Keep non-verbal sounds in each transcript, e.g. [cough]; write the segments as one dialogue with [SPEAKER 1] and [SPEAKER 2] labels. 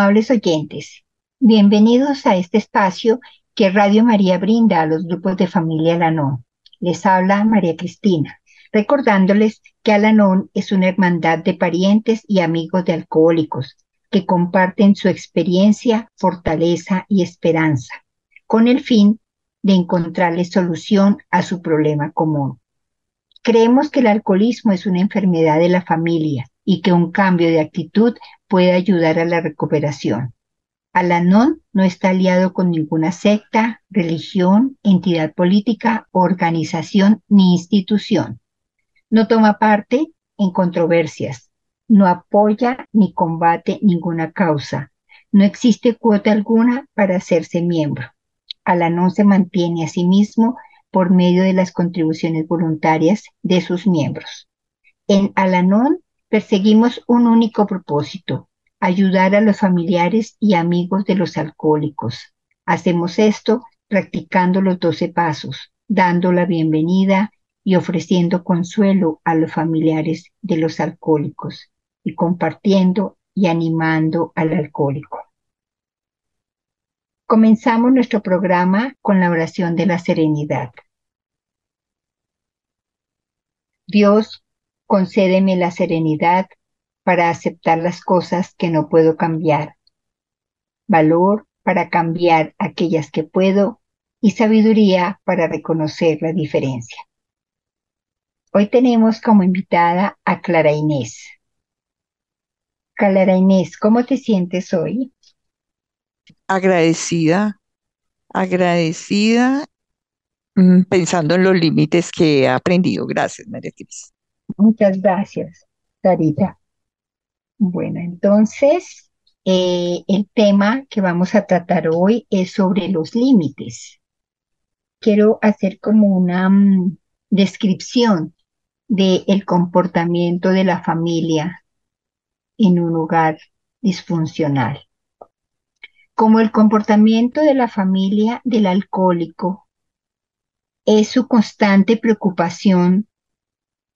[SPEAKER 1] Amables oyentes, bienvenidos a este espacio que Radio María brinda a los grupos de familia Alanón. Les habla María Cristina, recordándoles que Alanón es una hermandad de parientes y amigos de alcohólicos que comparten su experiencia, fortaleza y esperanza, con el fin de encontrarle solución a su problema común. Creemos que el alcoholismo es una enfermedad de la familia y que un cambio de actitud puede ayudar a la recuperación. Alanón no está aliado con ninguna secta, religión, entidad política, organización ni institución. No toma parte en controversias, no apoya ni combate ninguna causa. No existe cuota alguna para hacerse miembro. Alanón se mantiene a sí mismo por medio de las contribuciones voluntarias de sus miembros. En Alanón perseguimos un único propósito, ayudar a los familiares y amigos de los alcohólicos. Hacemos esto practicando los doce pasos, dando la bienvenida y ofreciendo consuelo a los familiares de los alcohólicos y compartiendo y animando al alcohólico. Comenzamos nuestro programa con la oración de la serenidad. Dios, concédeme la serenidad para aceptar las cosas que no puedo cambiar, valor para cambiar aquellas que puedo y sabiduría para reconocer la diferencia. Hoy tenemos como invitada a Clara Inés. Clara Inés, ¿cómo te sientes hoy?
[SPEAKER 2] agradecida, agradecida, mm, pensando en los límites que he aprendido. Gracias, María Cris.
[SPEAKER 1] Muchas gracias, Sarita. Bueno, entonces, eh, el tema que vamos a tratar hoy es sobre los límites. Quiero hacer como una mm, descripción del comportamiento de la familia en un hogar disfuncional como el comportamiento de la familia del alcohólico es su constante preocupación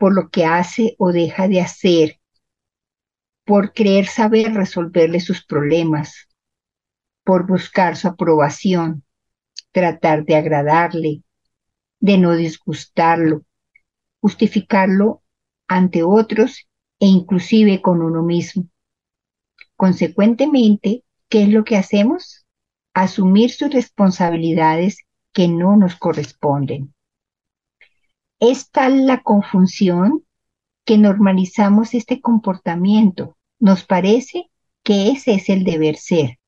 [SPEAKER 1] por lo que hace o deja de hacer, por creer saber resolverle sus problemas, por buscar su aprobación, tratar de agradarle, de no disgustarlo, justificarlo ante otros e inclusive con uno mismo. Consecuentemente, ¿qué es lo que hacemos? Asumir sus responsabilidades que no nos corresponden. Es tal la confusión que normalizamos este comportamiento. Nos parece que ese es el deber ser.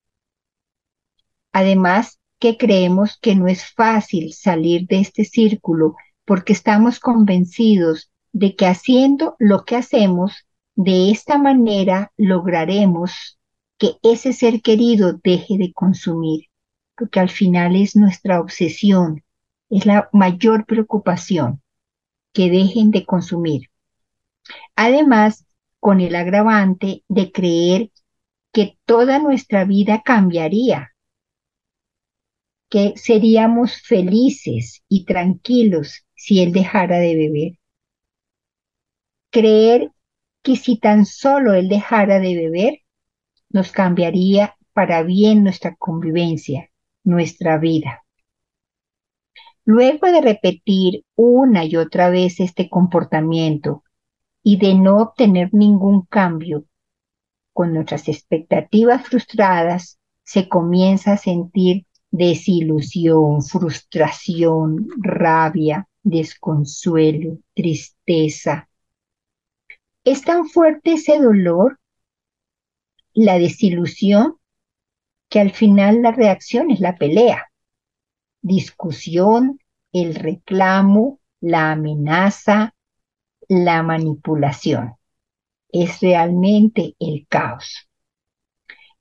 [SPEAKER 1] Además, que creemos que no es fácil salir de este círculo porque estamos convencidos de que haciendo lo que hacemos, de esta manera lograremos que ese ser querido deje de consumir, porque al final es nuestra obsesión, es la mayor preocupación, que dejen de consumir. Además, con el agravante de creer que toda nuestra vida cambiaría, que seríamos felices y tranquilos si él dejara de beber. Creer que si tan solo él dejara de beber, nos cambiaría para bien nuestra convivencia, nuestra vida. Luego de repetir una y otra vez este comportamiento y de no obtener ningún cambio, con nuestras expectativas frustradas, se comienza a sentir desilusión, frustración, rabia, desconsuelo, tristeza. Es tan fuerte ese dolor la desilusión, que al final la reacción es la pelea, discusión, el reclamo, la amenaza, la manipulación. Es realmente el caos.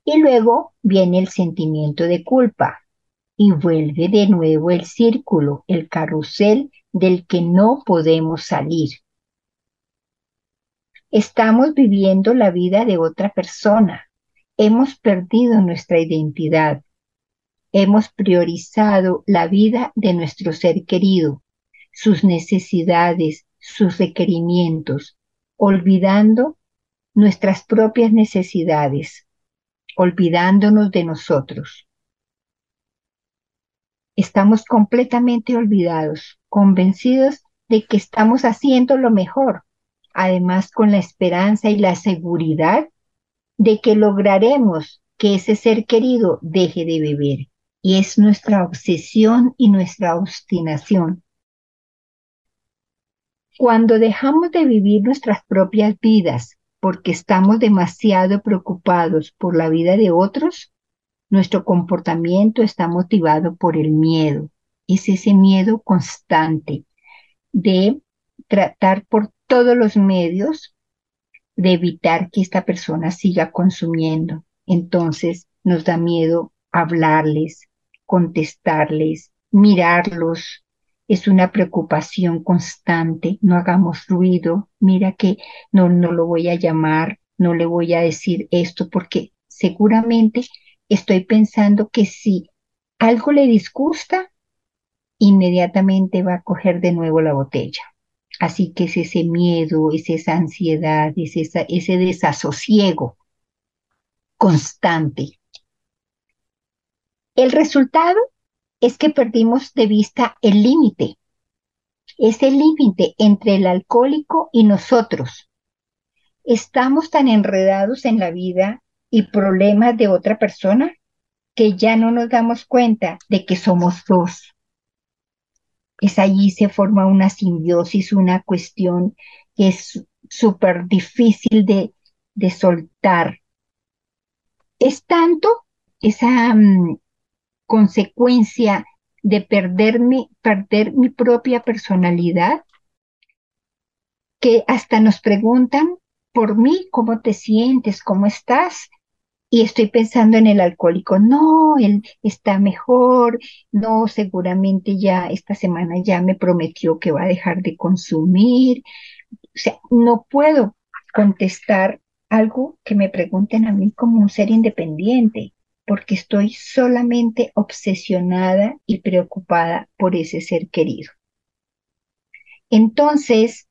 [SPEAKER 1] Y luego viene el sentimiento de culpa y vuelve de nuevo el círculo, el carrusel del que no podemos salir. Estamos viviendo la vida de otra persona. Hemos perdido nuestra identidad. Hemos priorizado la vida de nuestro ser querido, sus necesidades, sus requerimientos, olvidando nuestras propias necesidades. olvidándonos de nosotros. Estamos completamente olvidados, convencidos de que estamos haciendo lo mejor, además con la esperanza y la seguridad de que lograremos que ese ser querido deje de beber. Y es nuestra obsesión y nuestra obstinación. Cuando dejamos de vivir nuestras propias vidas porque estamos demasiado preocupados por la vida de otros, nuestro comportamiento está motivado por el miedo. Es ese miedo constante de tratar por todos los medios de evitar que esta persona siga consumiendo. Entonces nos da miedo hablarles, contestarles, mirarlos. Es una preocupación constante. No hagamos ruido. Mira que no, no lo voy a llamar, no le voy a decir esto porque seguramente estoy pensando que si algo le disgusta, inmediatamente va a coger de nuevo la botella. Así que es ese miedo, es esa ansiedad, es ese desasosiego constante. El resultado es que perdimos de vista el límite, ese límite entre el alcohólico y nosotros. Estamos tan enredados en la vida y problemas de otra persona que ya no nos damos cuenta de que somos dos es allí se forma una simbiosis, una cuestión que es súper difícil de, soltar. Es tanto esa mm, consecuencia de perder mi, perder mi propia personalidad que hasta nos preguntan por mí, ¿cómo te sientes? ¿Cómo estás? y estoy pensando en el alcohólico, no, él está mejor, no, seguramente ya esta semana ya me prometió que va a dejar de consumir. O sea, no puedo contestar algo que me pregunten a mí como un ser independiente, porque estoy solamente obsesionada y preocupada por ese ser querido. Entonces,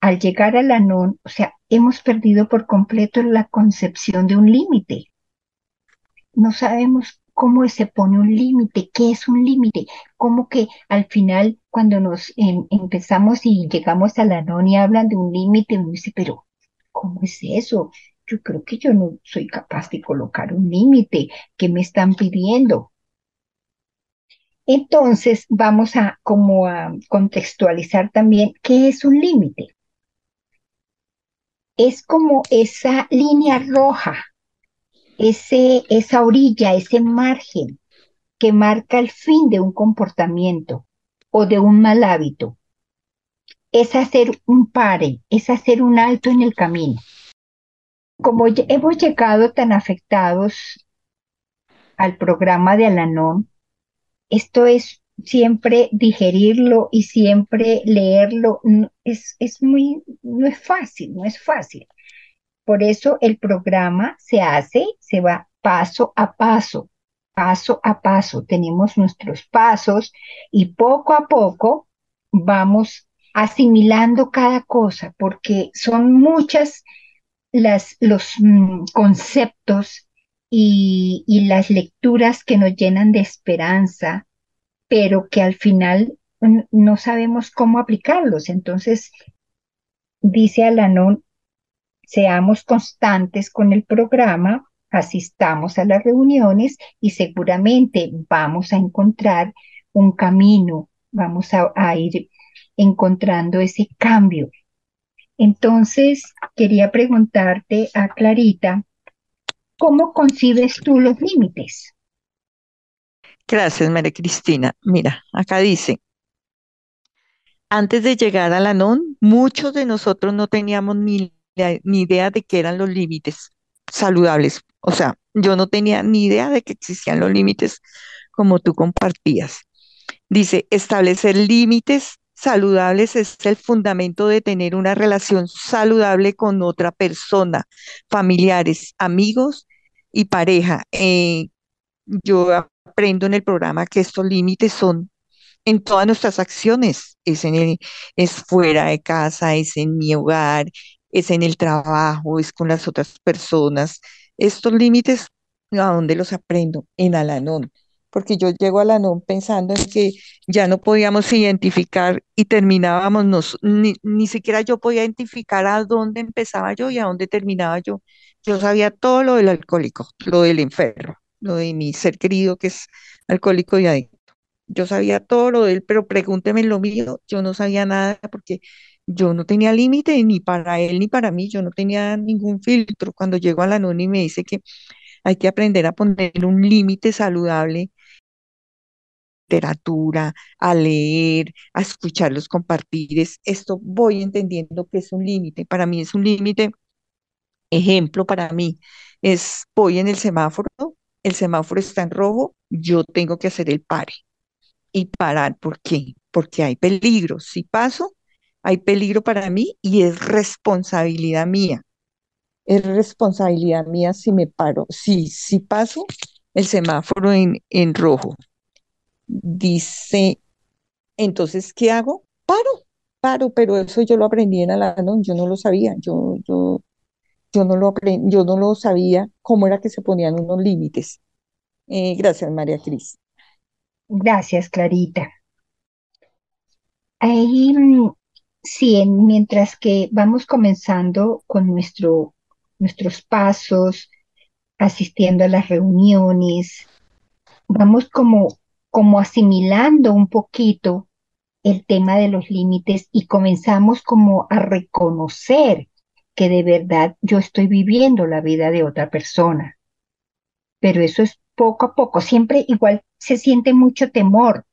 [SPEAKER 1] al llegar al Anón, o sea, hemos perdido por completo la concepción de un límite. No sabemos cómo se pone un límite, qué es un límite, cómo que al final cuando nos empezamos y llegamos al Anón y hablan de un límite, uno dice, pero ¿cómo es eso? Yo creo que yo no soy capaz de colocar un límite. ¿Qué me están pidiendo? Entonces vamos a como a contextualizar también qué es un límite es como esa línea roja, ese, esa orilla, ese margen que marca el fin de un comportamiento o de un mal hábito. Es hacer un pare, es hacer un alto en el camino. Como hemos llegado tan afectados al programa de Alanón, esto es siempre digerirlo y siempre leerlo es, es muy, no es fácil, no es fácil. Por eso el programa se hace, se va paso a paso, paso a paso. Tenemos nuestros pasos y poco a poco vamos asimilando cada cosa, porque son muchas las, los mm, conceptos y, y las lecturas que nos llenan de esperanza, pero que al final no sabemos cómo aplicarlos. Entonces, dice Alanón, seamos constantes con el programa, asistamos a las reuniones y seguramente vamos a encontrar un camino, vamos a, a ir encontrando ese cambio. Entonces, quería preguntarte a Clarita, ¿cómo concibes tú los límites?
[SPEAKER 2] Gracias, María Cristina. Mira, acá dice, antes de llegar a la NON, muchos de nosotros no teníamos ni, ni idea de qué eran los límites saludables. O sea, yo no tenía ni idea de que existían los límites como tú compartías. Dice, establecer límites saludables es el fundamento de tener una relación saludable con otra persona, familiares, amigos y pareja. Eh, yo aprendo en el programa que estos límites son en todas nuestras acciones, es, en el, es fuera de casa, es en mi hogar, es en el trabajo, es con las otras personas. Estos límites ¿A dónde los aprendo? En Alanón, porque yo llego a Alanón pensando en que ya no podíamos identificar y terminábamos, nos, ni, ni siquiera yo podía identificar a dónde empezaba yo y a dónde terminaba yo. Yo sabía todo lo del alcohólico, lo del enfermo, lo de mi ser querido que es alcohólico y adicto. Yo sabía todo lo de él, pero pregúnteme lo mío, yo no sabía nada porque yo no tenía límite ni para él ni para mí, yo no tenía ningún filtro. Cuando llego a la NONI y me dice que hay que aprender a poner un límite saludable, literatura, a leer, a escuchar los compartires, esto voy entendiendo que es un límite. Para mí es un límite, ejemplo para mí, es voy en el semáforo, el semáforo está en rojo, yo tengo que hacer el pare. Y parar, ¿por qué? Porque hay peligro. Si paso, hay peligro para mí y es responsabilidad mía. Es responsabilidad mía si me paro, si, si paso el semáforo en, en rojo. Dice, entonces, ¿qué hago? Paro, paro, pero eso yo lo aprendí en Alanón, yo no lo sabía, yo, yo, yo no lo yo no lo sabía cómo era que se ponían unos límites. Eh, gracias, María Cris.
[SPEAKER 1] Gracias, Clarita. Ahí, sí, mientras que vamos comenzando con nuestro, nuestros pasos, asistiendo a las reuniones, vamos como, como asimilando un poquito el tema de los límites y comenzamos como a reconocer que de verdad yo estoy viviendo la vida de otra persona. Pero eso es poco a poco, siempre igual se siente mucho temor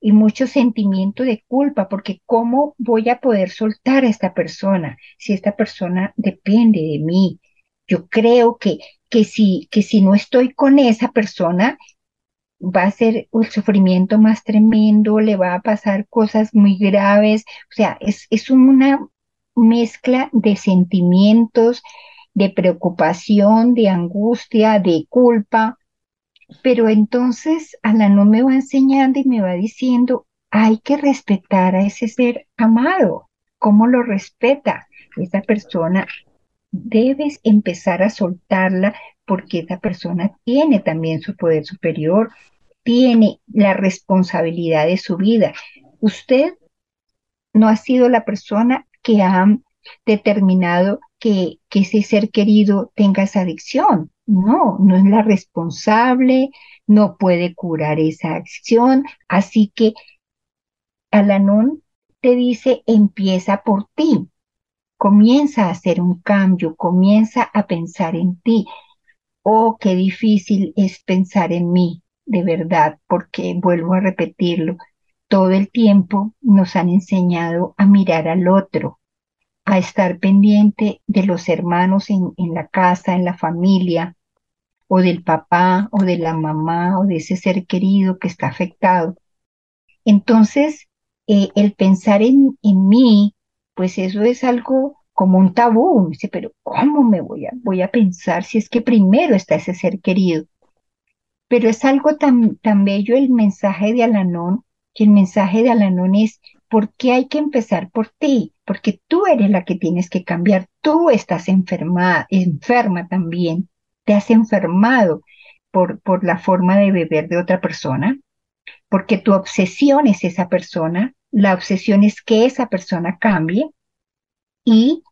[SPEAKER 1] y mucho sentimiento de culpa, porque ¿cómo voy a poder soltar a esta persona si esta persona depende de mí? Yo creo que, que, si, que si no estoy con esa persona, va a ser el sufrimiento más tremendo, le va a pasar cosas muy graves, o sea, es, es una mezcla de sentimientos, de preocupación, de angustia, de culpa, pero entonces no me va enseñando y me va diciendo, hay que respetar a ese ser amado. ¿Cómo lo respeta? Esa persona debes empezar a soltarla porque esa persona tiene también su poder superior, tiene la responsabilidad de su vida. Usted no ha sido la persona que ha determinado que, que ese ser querido tenga esa adicción. No, no es la responsable, no puede curar esa acción, así que Alanón te dice, empieza por ti, comienza a hacer un cambio, comienza a pensar en ti. Oh, qué difícil es pensar en mí, de verdad, porque vuelvo a repetirlo, todo el tiempo nos han enseñado a mirar al otro, a estar pendiente de los hermanos en, la casa, en la familia, o del papá o de la mamá o de ese ser querido que está afectado. Entonces, eh, el pensar en, en mí, pues eso es algo como un tabú. Dice, pero ¿cómo me voy a, voy a pensar si es que primero está ese ser querido? Pero es algo tan, tan bello el mensaje de Alanón, que el mensaje de Alanón es, ¿por qué hay que empezar por ti? Porque tú eres la que tienes que cambiar, tú estás enferma, enferma también te has enfermado por, por la forma de beber de otra persona, porque tu obsesión es esa persona, la obsesión es que esa persona cambie y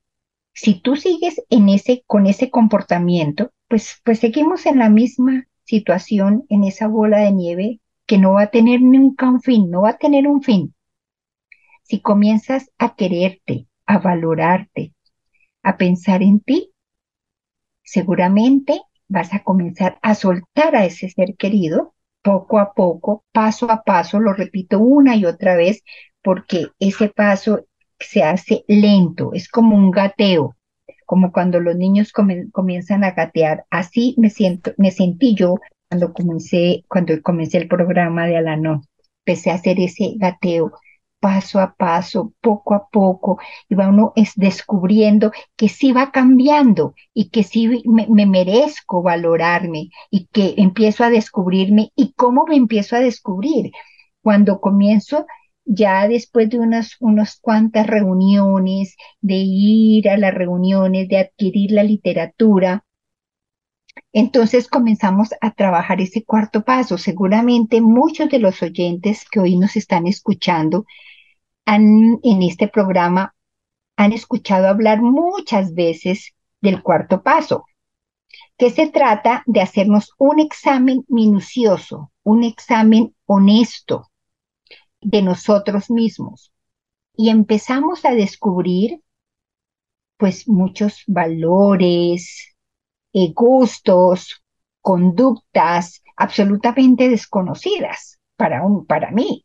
[SPEAKER 1] si tú sigues en ese, con ese comportamiento, pues, pues seguimos en la misma situación, en esa bola de nieve que no va a tener nunca un fin, no va a tener un fin. Si comienzas a quererte, a valorarte, a pensar en ti, seguramente vas a comenzar a soltar a ese ser querido poco a poco, paso a paso, lo repito una y otra vez, porque ese paso se hace lento, es como un gateo, como cuando los niños comienzan a gatear. Así me siento, me sentí yo cuando comencé, cuando comencé el programa de Alano. Empecé a hacer ese gateo paso a paso, poco a poco, y va uno es descubriendo que sí va cambiando y que sí me, merezco valorarme y que empiezo a descubrirme y cómo me empiezo a descubrir. Cuando comienzo ya después de unas, unas cuantas reuniones, de ir a las reuniones, de adquirir la literatura, Entonces comenzamos a trabajar ese cuarto paso. Seguramente muchos de los oyentes que hoy nos están escuchando han, en este programa han escuchado hablar muchas veces del cuarto paso, que se trata de hacernos un examen minucioso, un examen honesto de nosotros mismos. Y empezamos a descubrir pues muchos valores, eh, gustos, conductas absolutamente desconocidas para, un, para mí.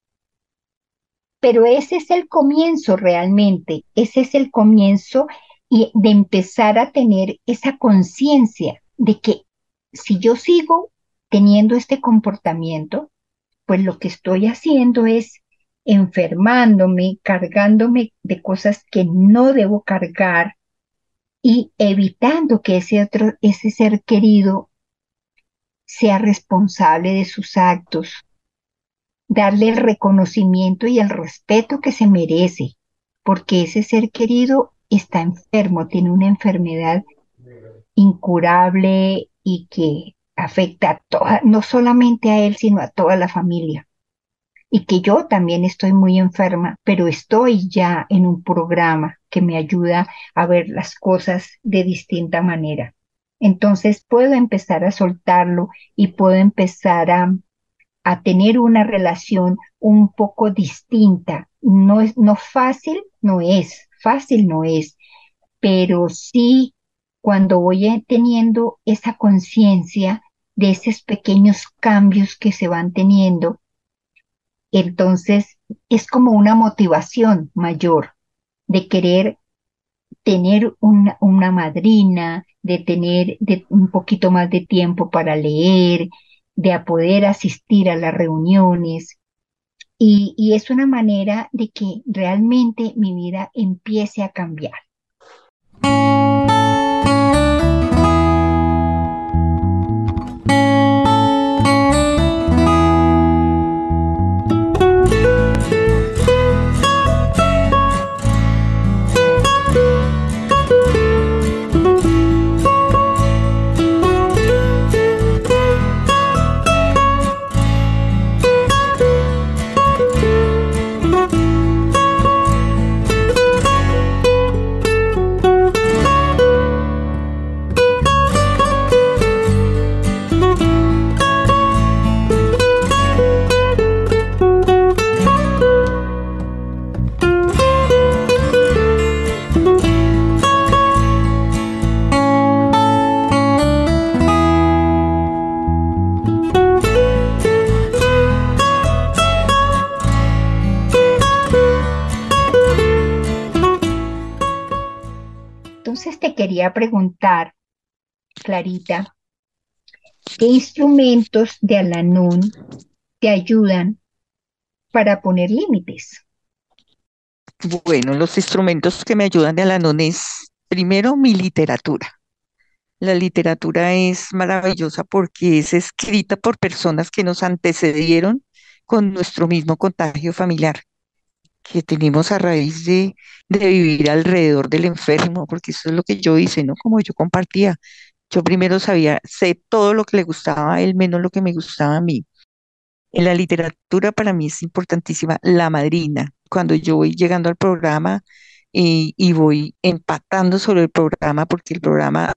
[SPEAKER 1] Pero ese es el comienzo realmente, ese es el comienzo y de empezar a tener esa conciencia de que si yo sigo teniendo este comportamiento, pues lo que estoy haciendo es enfermándome, cargándome de cosas que no debo cargar y evitando que ese otro, ese ser querido sea responsable de sus actos, darle el reconocimiento y el respeto que se merece, porque ese ser querido está enfermo, tiene una enfermedad incurable y que afecta a toda, no solamente a él, sino a toda la familia. Y que yo también estoy muy enferma, pero estoy ya en un programa que me ayuda a ver las cosas de distinta manera. Entonces puedo empezar a soltarlo y puedo empezar a, a tener una relación un poco distinta. No es, no fácil, no es, fácil no es, pero sí cuando voy teniendo esa conciencia de esos pequeños cambios que se van teniendo, entonces es como una motivación mayor de querer tener una, una madrina, de tener un poquito más de tiempo para leer, de poder asistir a las reuniones. Y es una manera de que realmente mi vida empiece a cambiar. Quería preguntar, Clarita, ¿qué instrumentos de Alanón te ayudan para poner límites?
[SPEAKER 2] Bueno, los instrumentos que me ayudan de Alanón es, primero, mi literatura. La literatura es maravillosa porque es escrita por personas que nos antecedieron con nuestro mismo contagio familiar que tenemos a raíz de, de vivir alrededor del enfermo, porque eso es lo que yo hice, ¿no? Como yo compartía. Yo primero sabía, sé todo lo que le gustaba a él, menos lo que me gustaba a mí. En la literatura para mí es importantísima la madrina. Cuando yo voy llegando al programa y, y voy empatando sobre el programa, porque el programa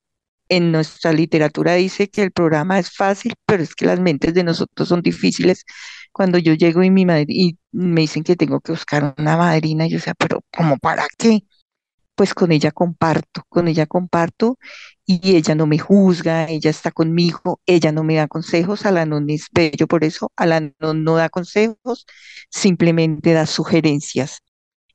[SPEAKER 2] en nuestra literatura dice que el programa es fácil, pero es que las mentes de nosotros son difíciles cuando yo llego y mi madre y me dicen que tengo que buscar una madrina, yo decía, pero ¿cómo para qué? Pues con ella comparto, con ella comparto y ella no me juzga, ella está conmigo, ella no me da consejos, Alanon es bello por eso, Alanon no da consejos, simplemente da sugerencias.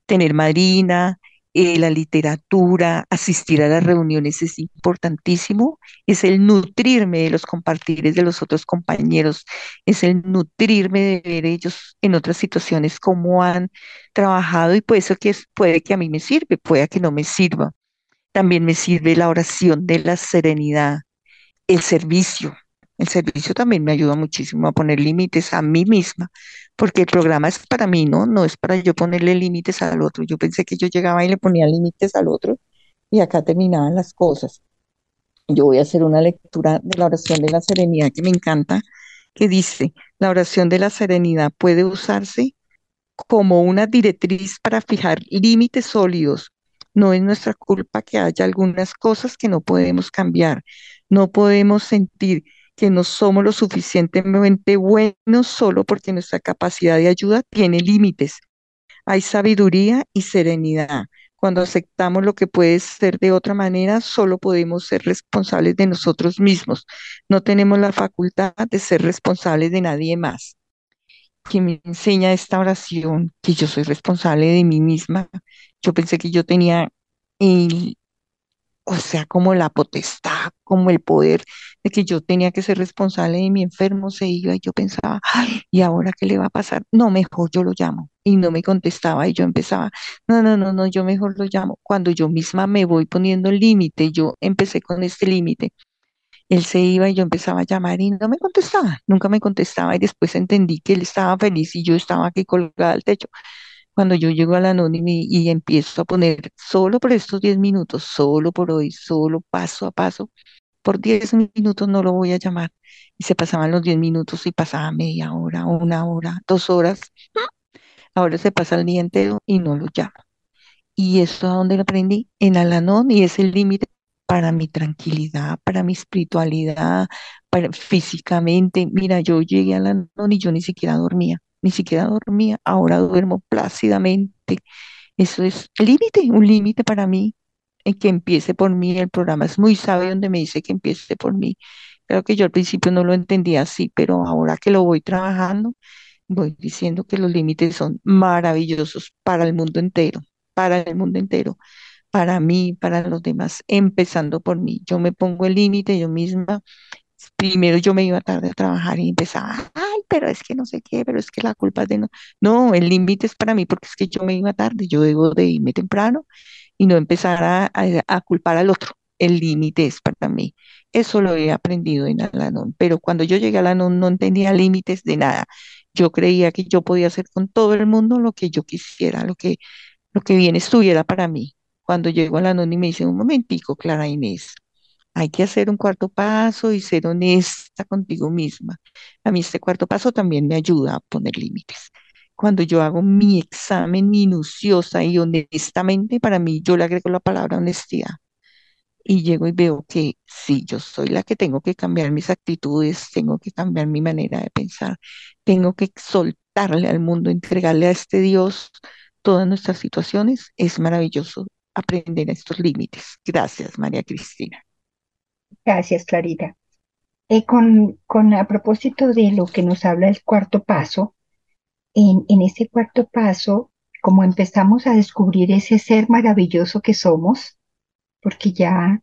[SPEAKER 2] Tener madrina, eh, la literatura, asistir a las reuniones es importantísimo, es el nutrirme de los compartires de los otros compañeros, es el nutrirme de ver ellos en otras situaciones cómo han trabajado y por eso que puede que a mí me sirve, puede que no me sirva. También me sirve la oración de la serenidad, el servicio. El servicio también me ayuda muchísimo a poner límites a mí misma, porque el programa es para mí, ¿no? No es para yo ponerle límites al otro. Yo pensé que yo llegaba y le ponía límites al otro y acá terminaban las cosas. yo voy a hacer una lectura de la oración de la serenidad que me encanta, que dice, la oración de la serenidad puede usarse como una directriz para fijar límites sólidos. No es nuestra culpa que haya algunas cosas que no podemos cambiar. No podemos sentir que no somos lo suficientemente buenos solo porque nuestra capacidad de ayuda tiene límites. Hay sabiduría y serenidad. Cuando aceptamos lo que puede ser de otra manera, solo podemos ser responsables de nosotros mismos. No tenemos la facultad de ser responsables de nadie más. Que me enseña esta oración, que yo soy responsable de mí misma. Yo pensé que yo tenía el, o sea, como la potestad, como el poder de que yo tenía que ser responsable de mi enfermo, se iba y yo pensaba, ay, ¿y ahora qué le va a pasar? No, mejor yo lo llamo. Y no me contestaba y yo empezaba, no, no, no, no, yo mejor lo llamo. Cuando yo misma me voy poniendo límite, yo empecé con este límite. Él se iba y yo empezaba a llamar y no me contestaba, nunca me contestaba y después entendí que él estaba feliz y yo estaba aquí colgada al techo cuando yo llego al anónimo y, empiezo a poner solo por estos 10 minutos, solo por hoy, solo paso a paso, por 10 minutos no lo voy a llamar. Y se pasaban los 10 minutos y pasaba media hora, una hora, dos horas. Ahora se pasa el día entero y no lo llamo. ¿Y esto a dónde lo aprendí? En Alanón y es el límite para mi tranquilidad, para mi espiritualidad, para físicamente. Mira, yo llegué a Alanón y yo ni siquiera dormía ni siquiera dormía, ahora duermo plácidamente. Eso es límite, un límite para mí, en que empiece por mí. El programa es muy sabio donde me dice que empiece por mí. Creo que yo al principio no lo entendía así, pero ahora que lo voy trabajando, voy diciendo que los límites son maravillosos para el mundo entero, para el mundo entero, para mí, para los demás, empezando por mí. Yo me pongo el límite yo misma. Primero yo me iba tarde a trabajar y empezaba, pero es que no sé qué, pero es que la culpa es de no. No, el límite es para mí porque es que yo me iba tarde, yo debo de irme temprano y no empezar a, a, culpar al otro. El límite es para mí. Eso lo he aprendido en Alanón, pero cuando yo llegué a Alanón no entendía límites de nada. Yo creía que yo podía hacer con todo el mundo lo que yo quisiera, lo que, lo que bien estuviera para mí. Cuando llego a Alanón y me dice, un momentico, Clara Inés, hay que hacer un cuarto paso y ser honesta contigo misma. A mí este cuarto paso también me ayuda a poner límites. Cuando yo hago mi examen minuciosa y honestamente, para mí yo le agrego la palabra honestidad. Y llego y veo que sí, yo soy la que tengo que cambiar mis actitudes, tengo que cambiar mi manera de pensar, tengo que soltarle al mundo, entregarle a este Dios todas nuestras situaciones. Es maravilloso aprender estos límites. Gracias, María Cristina.
[SPEAKER 1] Gracias, Clarita. Eh, con, con, a propósito de lo que nos habla el cuarto paso, en, en ese cuarto paso, como empezamos a descubrir ese ser maravilloso que somos, porque ya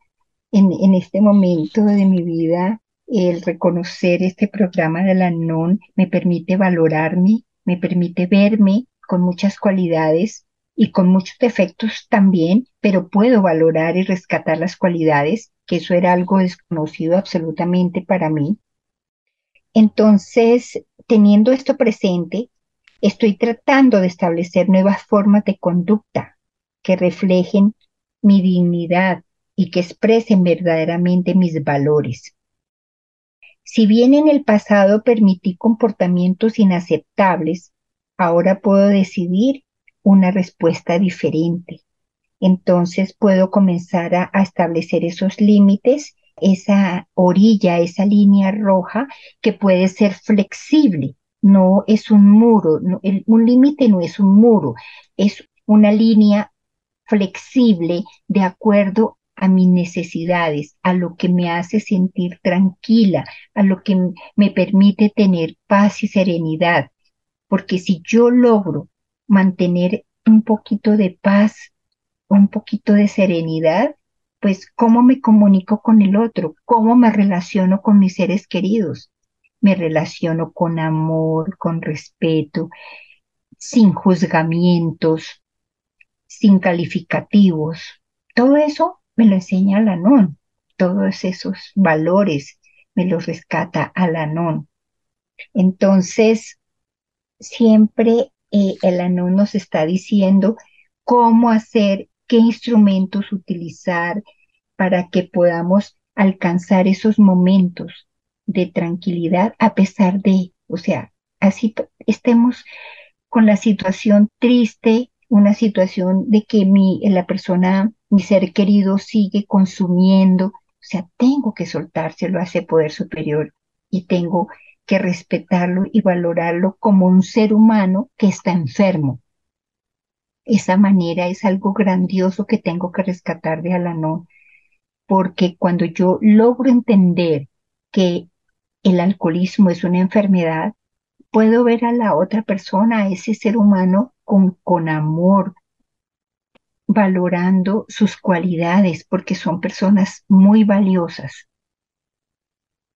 [SPEAKER 1] en, en este momento de mi vida, el reconocer este programa de la NON me permite valorarme, me permite verme con muchas cualidades y con muchos defectos también, pero puedo valorar y rescatar las cualidades que eso era algo desconocido absolutamente para mí. Entonces, teniendo esto presente, estoy tratando de establecer nuevas formas de conducta que reflejen mi dignidad y que expresen verdaderamente mis valores. Si bien en el pasado permití comportamientos inaceptables, ahora puedo decidir una respuesta diferente entonces puedo comenzar a, establecer esos límites, esa orilla, esa línea roja que puede ser flexible, no es un muro, un límite no es un muro, es una línea flexible de acuerdo a mis necesidades, a lo que me hace sentir tranquila, a lo que me permite tener paz y serenidad. Porque si yo logro mantener un poquito de paz un poquito de serenidad, pues cómo me comunico con el otro, cómo me relaciono con mis seres queridos. Me relaciono con amor, con respeto, sin juzgamientos, sin calificativos. Todo eso me lo enseña Alanón. Todos esos valores me los rescata Alanón. Entonces, siempre eh, el Anón nos está diciendo cómo hacer qué instrumentos utilizar para que podamos alcanzar esos momentos de tranquilidad a pesar de, o sea, así estemos con la situación triste, una situación de que mi, la persona, mi ser querido sigue consumiendo, o sea, tengo que soltárselo a ese poder superior y tengo que respetarlo y valorarlo como un ser humano que está enfermo. Esa manera es algo grandioso que tengo que rescatar de Alanón, porque cuando yo logro entender que el alcoholismo es una enfermedad, puedo ver a la otra persona, a ese ser humano, con, con amor, valorando sus cualidades, porque son personas muy valiosas,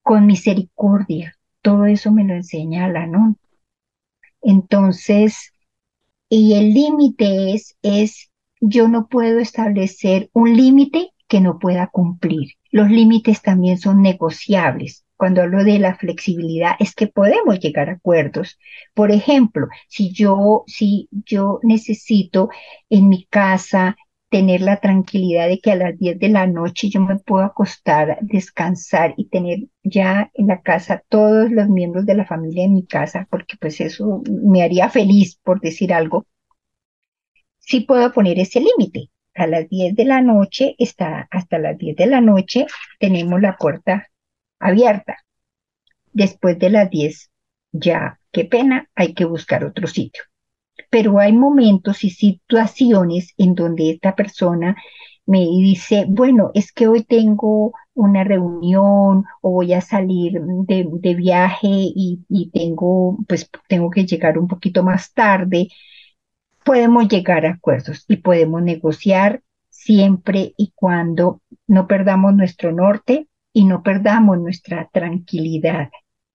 [SPEAKER 1] con misericordia. Todo eso me lo enseña ¿no? Entonces, y el límite es, es, yo no puedo establecer un límite que no pueda cumplir. Los límites también son negociables. Cuando hablo de la flexibilidad es que podemos llegar a acuerdos. Por ejemplo, si yo, si yo necesito en mi casa tener la tranquilidad de que a las 10 de la noche yo me puedo acostar, descansar y tener ya en la casa todos los miembros de la familia en mi casa, porque pues eso me haría feliz, por decir algo. Sí puedo poner ese límite a las 10 de la noche, está hasta las 10 de la noche, tenemos la puerta abierta. Después de las 10, ya, qué pena, hay que buscar otro sitio. Pero hay momentos y situaciones en donde esta persona me dice, bueno, es que hoy tengo una reunión o voy a salir de, viaje y, y, tengo, pues tengo que llegar un poquito más tarde podemos llegar a acuerdos y podemos negociar siempre y cuando no perdamos nuestro norte y no perdamos nuestra tranquilidad,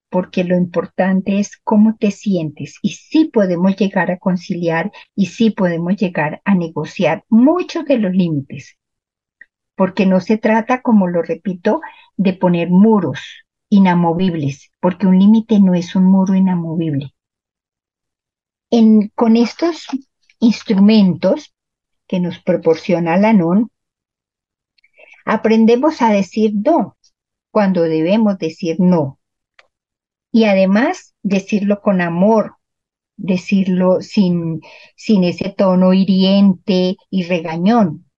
[SPEAKER 1] porque lo importante es cómo te sientes y sí podemos llegar a conciliar y sí podemos llegar a negociar muchos de los límites, porque no se trata, como lo repito, de poner muros inamovibles, porque un límite no es un muro inamovible. En, con estos instrumentos que nos proporciona la NON, aprendemos a decir no cuando debemos decir no. Y además decirlo con amor, decirlo sin, sin ese tono hiriente y regañón.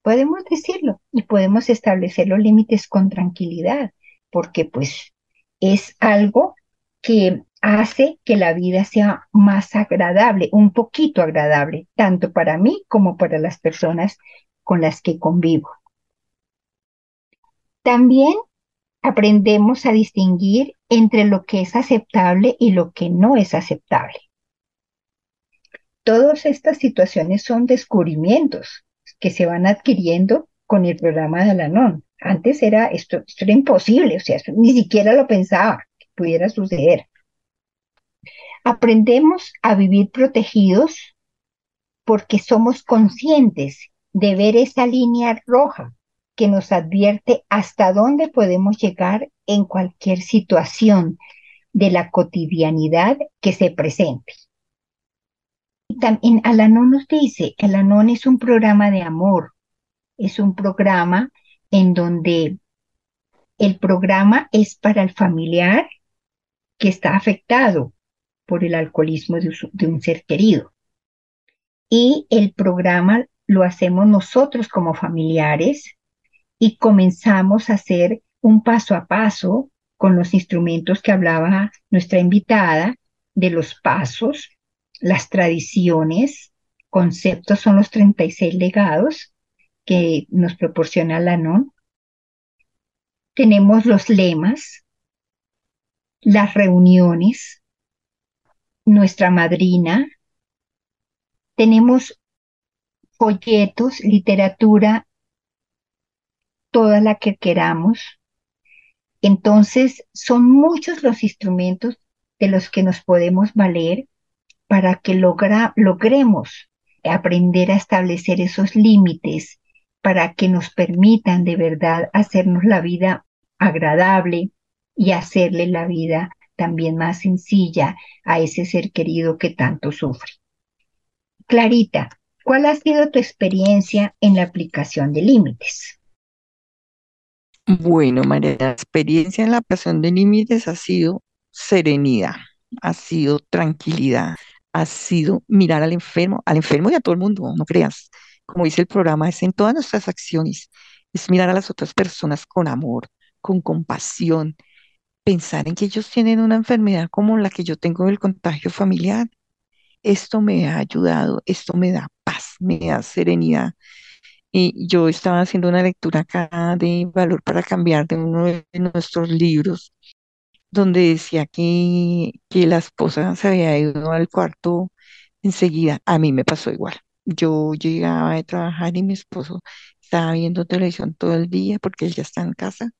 [SPEAKER 1] Podemos decirlo y podemos establecer los límites con tranquilidad, porque pues es algo que hace que la vida sea más agradable, un poquito agradable, tanto para mí como para las personas con las que convivo. También aprendemos a distinguir entre lo que es aceptable y lo que no es aceptable. Todas estas situaciones son descubrimientos que se van adquiriendo con el programa de Alanon. Antes era esto, esto era imposible, o sea, ni siquiera lo pensaba que pudiera suceder. Aprendemos a vivir protegidos porque somos conscientes de ver esa línea roja que nos advierte hasta dónde podemos llegar en cualquier situación de la cotidianidad que se presente. También Alanón nos dice, Alanón es un programa de amor, es un programa en donde el programa es para el familiar que está afectado, por el alcoholismo de, un ser querido. Y el programa lo hacemos nosotros como familiares y comenzamos a hacer un paso a paso con los instrumentos que hablaba nuestra invitada, de los pasos, las tradiciones, conceptos son los 36 legados que nos proporciona la NON. Tenemos los lemas, las reuniones, nuestra madrina. Tenemos folletos, literatura, toda la que queramos. Entonces, son muchos los instrumentos de los que nos podemos valer para que logremos aprender a establecer esos límites, para que nos permitan de verdad hacernos la vida agradable y hacerle la vida también más sencilla a ese ser querido que tanto sufre. Clarita, ¿cuál ha sido tu experiencia en la aplicación de límites?
[SPEAKER 2] Bueno, María, la experiencia en la pasión de límites ha sido serenidad, ha sido tranquilidad, ha sido mirar al enfermo, al enfermo y a todo el mundo, no creas. Como dice el programa, es en todas nuestras acciones, es mirar a las otras personas con amor, con compasión, pensar en que ellos tienen una enfermedad como la que yo tengo del contagio familiar. Esto me ha ayudado, esto me da paz, me da serenidad. Y yo estaba haciendo una lectura acá de Valor para Cambiar de uno de nuestros libros, donde decía que, que la esposa se había ido al cuarto enseguida. A mí me pasó igual. Yo llegaba de trabajar y mi esposo estaba viendo televisión todo el día porque él ya está en casa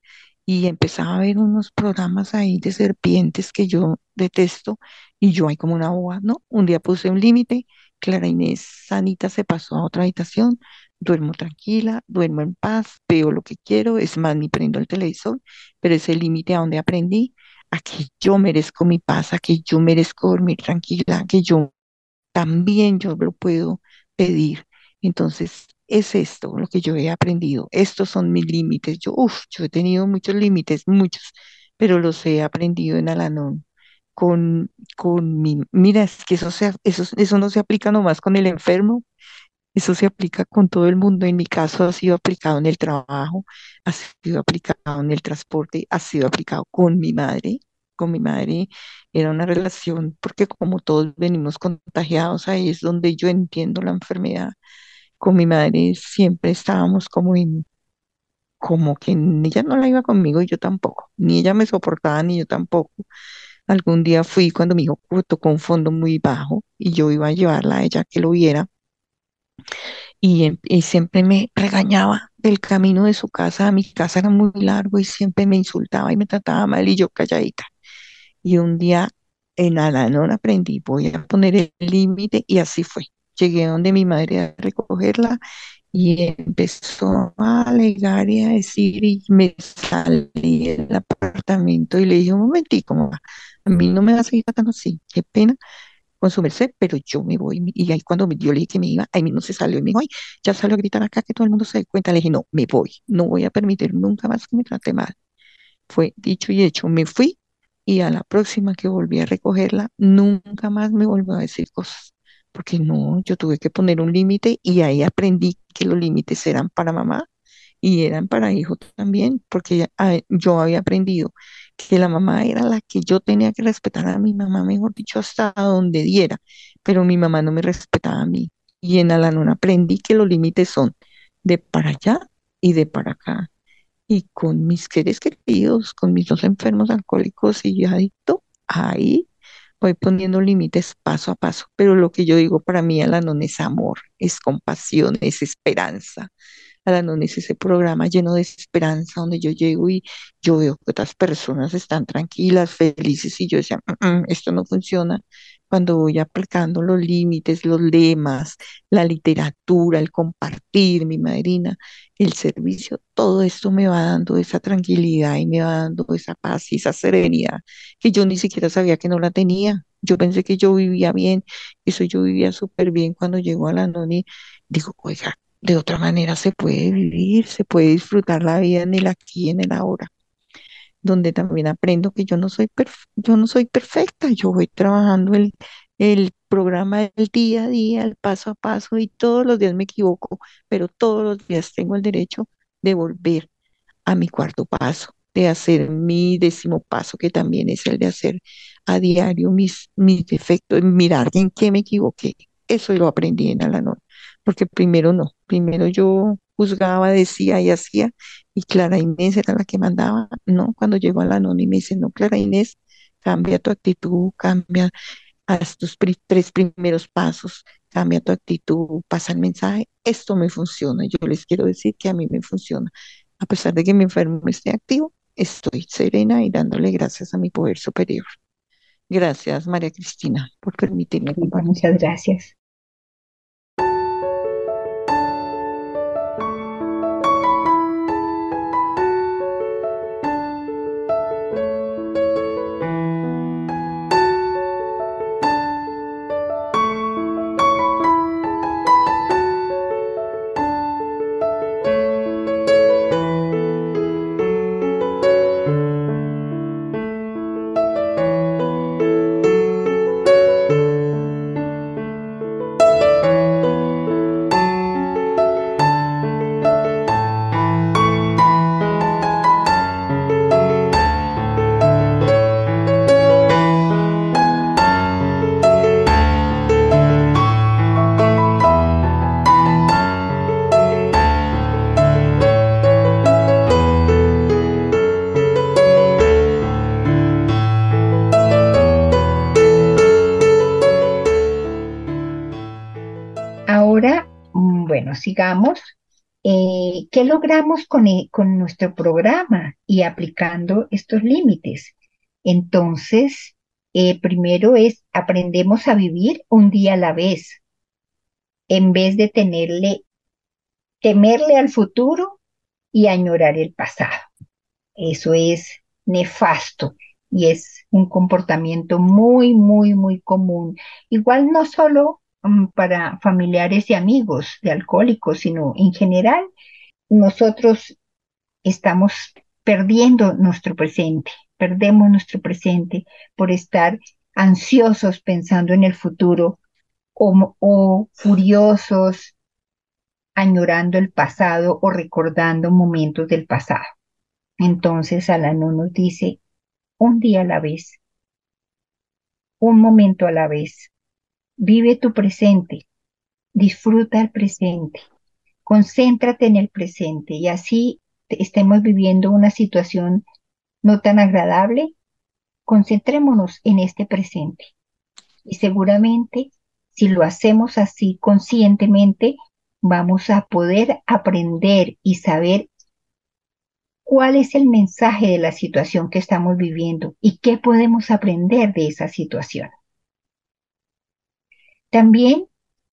[SPEAKER 2] y empezaba a ver unos programas ahí de serpientes que yo detesto y yo ahí como una boba, ¿no? Un día puse un límite, Clara Inés Sanita se pasó a otra habitación, duermo tranquila, duermo en paz, veo lo que quiero, es más, ni prendo el televisor, pero ese límite a donde aprendí, a que yo merezco mi paz, a que yo merezco dormir tranquila, que yo también yo lo puedo pedir. Entonces, es esto lo que yo he aprendido. Estos son mis límites. Yo, uff, yo he tenido muchos límites, muchos, pero los he aprendido en Alanón. Con, con mi, mira, es que eso, se, eso, eso no se aplica nomás con el enfermo, eso se aplica con todo el mundo. En mi caso ha sido aplicado en el trabajo, ha sido aplicado en el transporte, ha sido aplicado con mi madre. Con mi madre era una relación, porque como todos venimos contagiados, ahí es donde yo entiendo la enfermedad. Con mi madre siempre estábamos como en, como que ella no la iba conmigo y yo tampoco, ni ella me soportaba ni yo tampoco. Algún día fui cuando mi hijo tocó un fondo muy bajo y yo iba a llevarla a ella que lo viera y, em- y siempre me regañaba del camino de su casa a mi casa era muy largo y siempre me insultaba y me trataba mal y yo calladita. Y un día en Alanón aprendí, voy a poner el límite y así fue. Llegué donde mi madre a recogerla y empezó a alegar y a decir y me salí del apartamento y le dije un momentico, mamá, a mí no me va a seguir tratando así, qué pena con su merced, pero yo me voy. Y ahí cuando yo le dije que me iba, ahí mismo se salió y me dijo, ay, ya salió a gritar acá que todo el mundo se dé cuenta. Le dije, no, me voy, no voy a permitir nunca más que me trate mal. Fue dicho y hecho, me fui y a la próxima que volví a recogerla, nunca más me volvió a decir cosas. Porque no, yo tuve que poner un límite y ahí aprendí que los límites eran para mamá y eran para hijo también, porque ah, yo había aprendido que la mamá era la que yo tenía que respetar a mi mamá, mejor dicho, hasta donde diera, pero mi mamá no me respetaba a mí. Y en Alanón aprendí que los límites son de para allá y de para acá. Y con mis seres queridos, con mis dos enfermos alcohólicos y adictos, ahí voy poniendo límites paso a paso. Pero lo que yo digo para mí, Alanón, es amor, es compasión, es esperanza Alanón es ese programa lleno de esperanza donde yo llego y yo veo que otras personas están tranquilas, felices y yo decía, "Mm, mm, esto no funciona. Cuando voy aplicando los límites, los lemas, la literatura, el compartir, mi madrina, el servicio, todo esto me va dando esa tranquilidad y me va dando esa paz y esa serenidad que yo ni siquiera sabía que no la tenía. Yo pensé que yo vivía bien, eso yo vivía súper bien cuando llego a la y digo, oiga, de otra manera se puede vivir, se puede disfrutar la vida en el aquí y en el ahora, donde también aprendo que yo no soy, yo no soy perfecta, yo voy trabajando el, el programa del día a día, el paso a paso, y todos los días me equivoco, pero todos los días tengo el derecho de volver a mi cuarto paso, de hacer mi décimo paso, que también es el de hacer a diario mis, mis defectos, mirar en qué me equivoqué. Eso lo aprendí en Alanón, porque primero no, primero yo juzgaba, decía y hacía, y Clara Inés era la que mandaba, ¿no? Cuando llegó Alanón y me dice, no, Clara Inés, cambia tu actitud, cambia, haz tus pri- tres primeros pasos, cambia tu actitud, pasa el mensaje, esto me funciona, yo les quiero decir que a mí me funciona. A pesar de que mi enfermo esté activo, estoy serena y dándole gracias a mi poder superior. Gracias, María Cristina, por permitirme
[SPEAKER 1] muchas gracias. Sigamos. Eh, ¿Qué logramos con, e, con nuestro programa y aplicando estos límites? Entonces, eh, primero es aprendemos a vivir un día a la vez, en vez de tenerle, temerle al futuro y añorar el pasado. Eso es nefasto y es un comportamiento muy, muy, muy común. Igual no solo para familiares y amigos de alcohólicos, sino en general, nosotros estamos perdiendo nuestro presente, perdemos nuestro presente por estar ansiosos pensando en el futuro o, furiosos añorando el pasado o recordando momentos del pasado. Entonces Alano nos dice, un día a la vez, un momento a la vez. Vive tu presente, disfruta el presente, concéntrate en el presente y así estemos viviendo una situación no tan agradable, concentrémonos en este presente. Y seguramente, si lo hacemos así conscientemente, vamos a poder aprender y saber cuál es el mensaje de la situación que estamos viviendo y qué podemos aprender de esa situación. También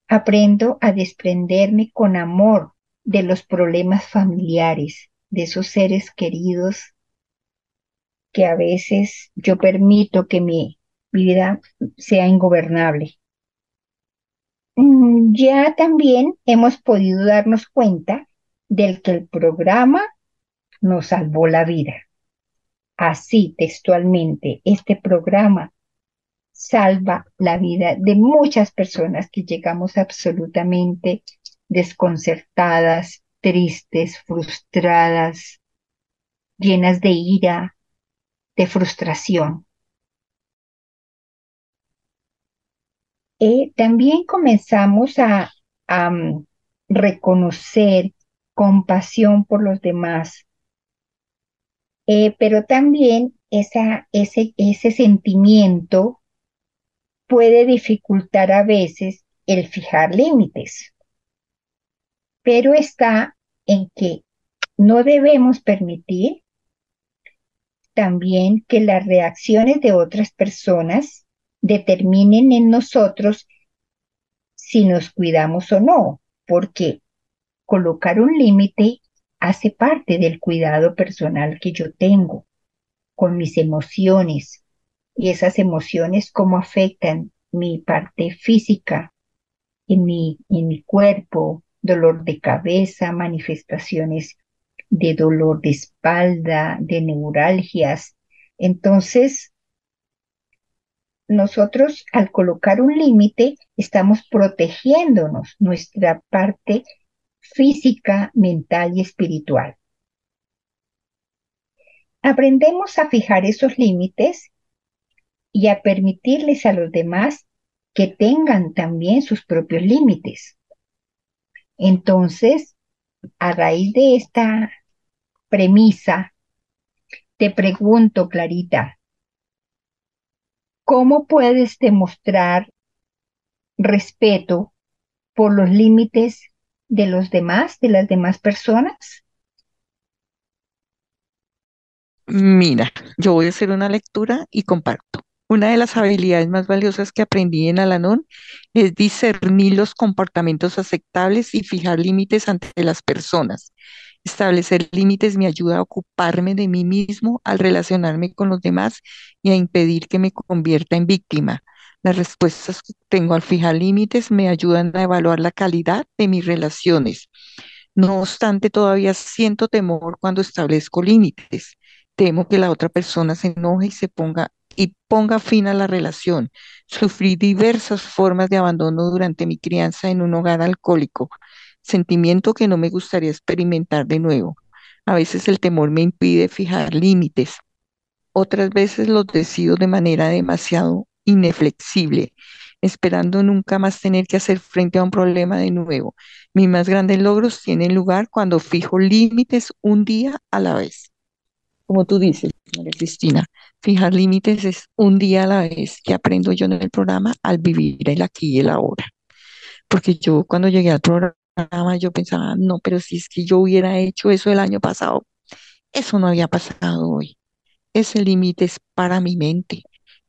[SPEAKER 1] aprendo a desprenderme con amor de los problemas familiares, de esos seres queridos que a veces yo permito que mi vida sea ingobernable. Mm, ya también hemos podido darnos cuenta del que el programa nos salvó la vida. Así textualmente, este programa salva la vida de muchas personas que llegamos absolutamente desconcertadas, tristes, frustradas, llenas de ira, de frustración. Eh, también comenzamos a, mm, reconocer compasión por los demás, eh, pero también ese, ese sentimiento puede dificultar a veces el fijar límites, pero está en que no debemos permitir también que las reacciones de otras personas determinen en nosotros si nos cuidamos o no, porque colocar un límite hace parte del cuidado personal que yo tengo con mis emociones y esas emociones cómo afectan mi parte física en mi, en mi cuerpo, dolor de cabeza, manifestaciones de dolor de espalda, de neuralgias. Entonces, nosotros al colocar un límite estamos protegiéndonos nuestra parte física, mental y espiritual. Aprendemos a fijar esos límites y a permitirles a los demás que tengan también sus propios límites. Entonces, a raíz de esta premisa, te pregunto, Clarita, ¿cómo puedes demostrar respeto por los límites de los demás, de las demás personas?
[SPEAKER 2] Mira, yo voy a hacer una lectura y comparto. Una de las habilidades más valiosas que aprendí en Alanón es discernir los comportamientos aceptables y fijar límites ante las personas. Establecer límites me ayuda a ocuparme de mí mismo al relacionarme con los demás y a impedir que me convierta en víctima. Las respuestas que tengo al fijar límites me ayudan a evaluar la calidad de mis relaciones. No obstante, todavía siento temor cuando establezco límites. Temo que la otra persona se enoje y se ponga y ponga fin a la relación. Sufrí diversas formas de abandono durante mi crianza en un hogar alcohólico, sentimiento que no me gustaría experimentar de nuevo. A veces el temor me impide fijar límites, otras veces los decido de manera demasiado ineflexible, esperando nunca más tener que hacer frente a un problema de nuevo. Mis más grandes logros tienen lugar cuando fijo límites un día a la vez. Como tú dices, María Cristina, fijar límites es un día a la vez que aprendo yo en el programa al vivir el aquí y el ahora. Porque yo cuando llegué al programa yo pensaba, no, pero si es que yo hubiera hecho eso el año pasado, eso no había pasado hoy. Ese límite es para mi mente.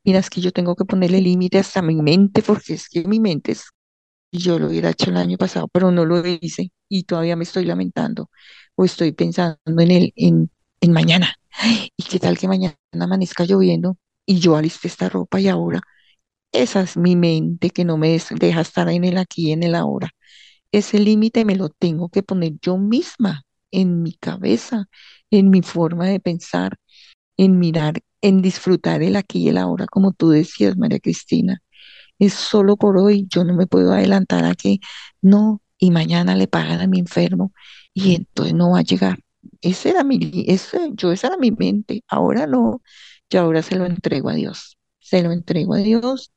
[SPEAKER 2] Mira, es que yo tengo que ponerle límite hasta mi mente porque es que mi mente es, yo lo hubiera hecho el año pasado, pero no lo hice y todavía me estoy lamentando o estoy pensando en el, en, en mañana. ¿Y qué tal que mañana amanezca lloviendo y yo alisté esta ropa y ahora? Esa es mi mente que no me deja estar en el aquí y en el ahora. Ese límite me lo tengo que poner yo misma en mi cabeza, en mi forma de pensar, en mirar, en disfrutar el aquí y el ahora, como tú decías, María Cristina. Es solo por hoy, yo no me puedo adelantar a que no, y mañana le pagan a mi enfermo y entonces no va a llegar. Ese era mi, ese, yo esa era mi mente, ahora no, yo ahora se lo entrego a Dios, se lo entrego a Dios,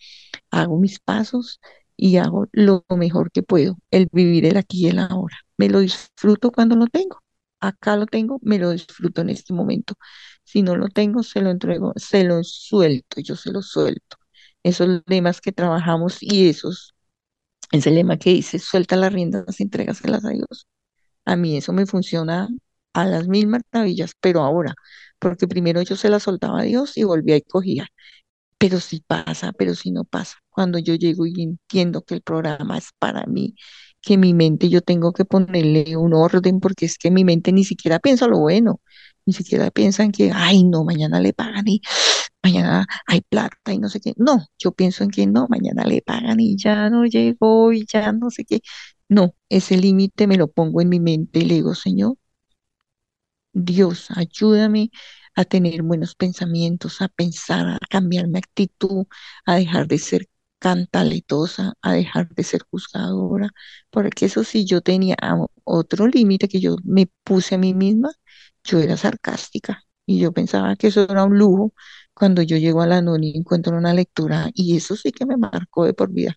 [SPEAKER 2] hago mis pasos y hago lo mejor que puedo, el vivir el aquí y el ahora. Me lo disfruto cuando lo tengo. Acá lo tengo, me lo disfruto en este momento. Si no lo tengo, se lo entrego, se lo suelto, yo se lo suelto. Esos lemas que trabajamos y esos, ese lema que dice, suelta las riendas, entrégaselas a Dios. A mí eso me funciona a las mil maravillas, pero ahora, porque primero yo se la soltaba a Dios y volvía y cogía. Pero si pasa, pero si no pasa. Cuando yo llego y entiendo que el programa es para mí, que mi mente yo tengo que ponerle un orden, porque es que mi mente ni siquiera piensa lo bueno, ni siquiera piensa en que, ay, no, mañana le pagan y [sniffs] mañana hay plata y no sé qué. No, yo pienso en que no, mañana le pagan y ya no llegó y ya no sé qué. No, ese límite me lo pongo en mi mente y le digo, Señor, Dios, ayúdame a tener buenos pensamientos, a pensar, a cambiar mi actitud, a dejar de ser cantaletosa, a dejar de ser juzgadora, porque eso sí, yo tenía otro límite que yo me puse a mí misma, yo era sarcástica y yo pensaba que eso era un lujo. Cuando yo llego a la NONI y encuentro una lectura y eso sí que me marcó de por vida,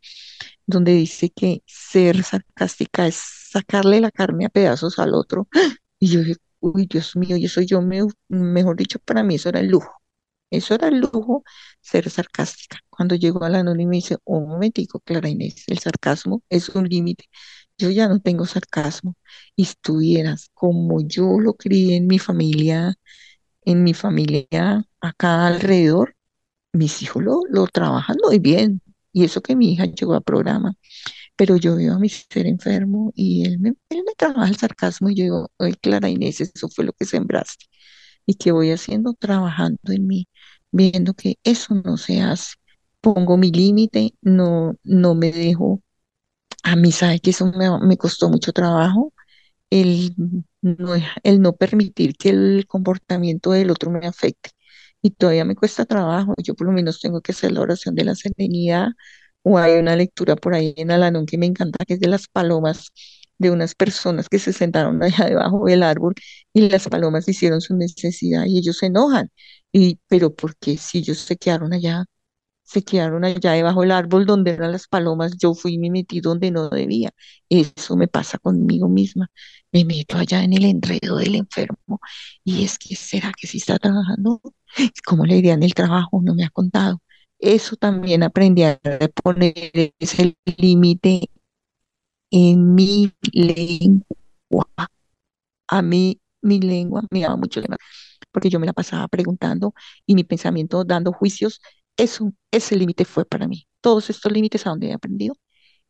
[SPEAKER 2] donde dice que ser sarcástica es sacarle la carne a pedazos al otro y yo dije, uy, Dios mío, y eso yo, me, mejor dicho, para mí eso era el lujo. Eso era el lujo, ser sarcástica. Cuando llegó a la y me dice, un momentico, Clara Inés, el sarcasmo es un límite. Yo ya no tengo sarcasmo. Y estuvieras como yo lo crié en mi familia, en mi familia acá alrededor, mis hijos lo, lo trabajan muy bien. Y eso que mi hija llegó a programa pero yo veo a mi ser enfermo y él me, él me trabaja el sarcasmo y yo digo, ay, Clara Inés, eso fue lo que sembraste. ¿Y qué voy haciendo? Trabajando en mí, viendo que eso no se hace. Pongo mi límite, no, no me dejo. A mí, sabe que eso me, me costó mucho trabajo, el no, el no permitir que el comportamiento del otro me afecte. Y todavía me cuesta trabajo. Yo por lo menos tengo que hacer la oración de la serenidad, o hay una lectura por ahí en Alanón que me encanta, que es de las palomas, de unas personas que se sentaron [laughs] allá debajo del árbol y las palomas hicieron su necesidad y ellos se enojan. Y, pero porque si ellos se quedaron allá, se quedaron allá debajo del árbol donde eran las palomas, yo fui y me metí donde no debía. Eso me pasa conmigo misma. Me meto allá en el enredo del enfermo. Y es que, ¿será que si está trabajando? ¿Cómo le dirían el trabajo? No me ha contado eso también aprendí a poner ese límite en mi lengua. A mí, mi lengua me daba mucho porque yo me la pasaba preguntando y mi pensamiento dando juicios. Eso, ese límite fue para mí. Todos estos límites a donde he aprendido,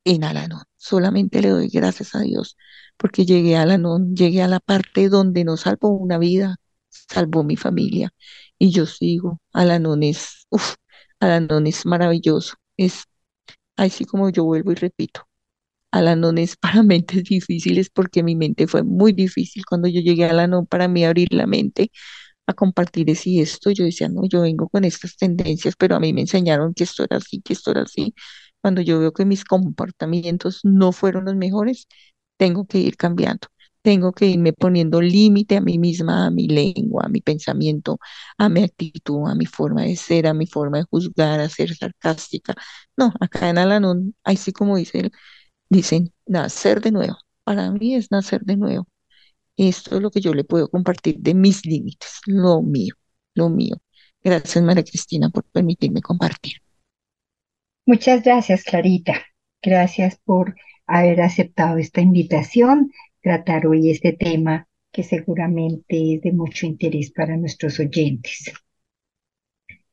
[SPEAKER 2] en Alanón. Solamente le doy gracias a Dios porque llegué a Alanón, llegué a la parte donde no salvó una vida, salvó mi familia. Y yo sigo, Alanón es, uff, Alanón es maravilloso. Es así como yo vuelvo y repito. Alanón es [laughs] para mentes difíciles porque mi mente fue muy difícil. Cuando yo llegué a Alanón, para mí abrir la mente a compartir ese y esto, yo decía, no, yo vengo con estas tendencias, pero a mí me enseñaron que esto era así, que esto era así. Cuando yo veo que mis comportamientos no fueron los mejores, tengo que ir cambiando. Tengo que irme poniendo límite a mí misma, a mi lengua, a mi pensamiento, a mi actitud, a mi forma de ser, a mi forma de juzgar, a ser sarcástica. No, acá en Alanón, así como dice, dicen, nacer de nuevo. Para mí es nacer de nuevo. Esto es lo que yo le puedo compartir de mis límites, lo mío, lo mío. Gracias, María Cristina, por permitirme compartir.
[SPEAKER 1] Muchas gracias, Clarita. Gracias por haber aceptado esta invitación, tratar hoy este tema que seguramente es de mucho interés para nuestros oyentes.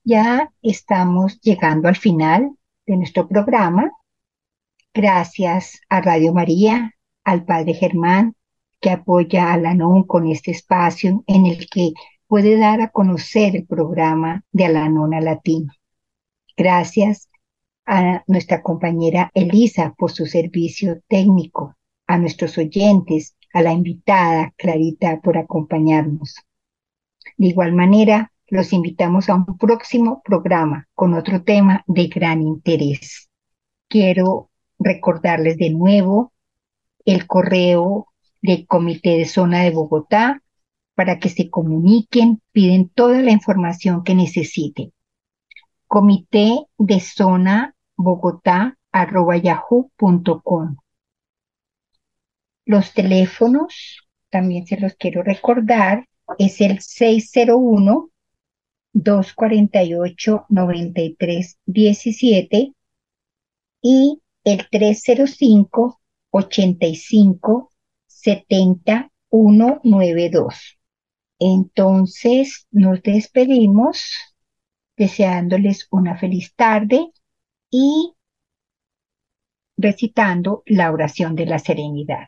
[SPEAKER 1] Ya estamos llegando al final de nuestro programa. Gracias a Radio María, al Padre Germán, que apoya a la NON con este espacio en el que puede dar a conocer el programa de Alanona Latino. Gracias a nuestra compañera Elisa por su servicio técnico, a nuestros oyentes, a la invitada Clarita por acompañarnos. De igual manera, los invitamos a un próximo programa con otro tema de gran interés. Quiero recordarles de nuevo el correo del Comité de Zona de Bogotá para que se comuniquen, piden toda la información que necesiten. Comité de Zona Bogotá yahoo.com. Los teléfonos, también se los quiero recordar, es el 601 248 9317 y el 305 85 70 192. Entonces nos despedimos deseándoles una feliz tarde y recitando la oración de la serenidad.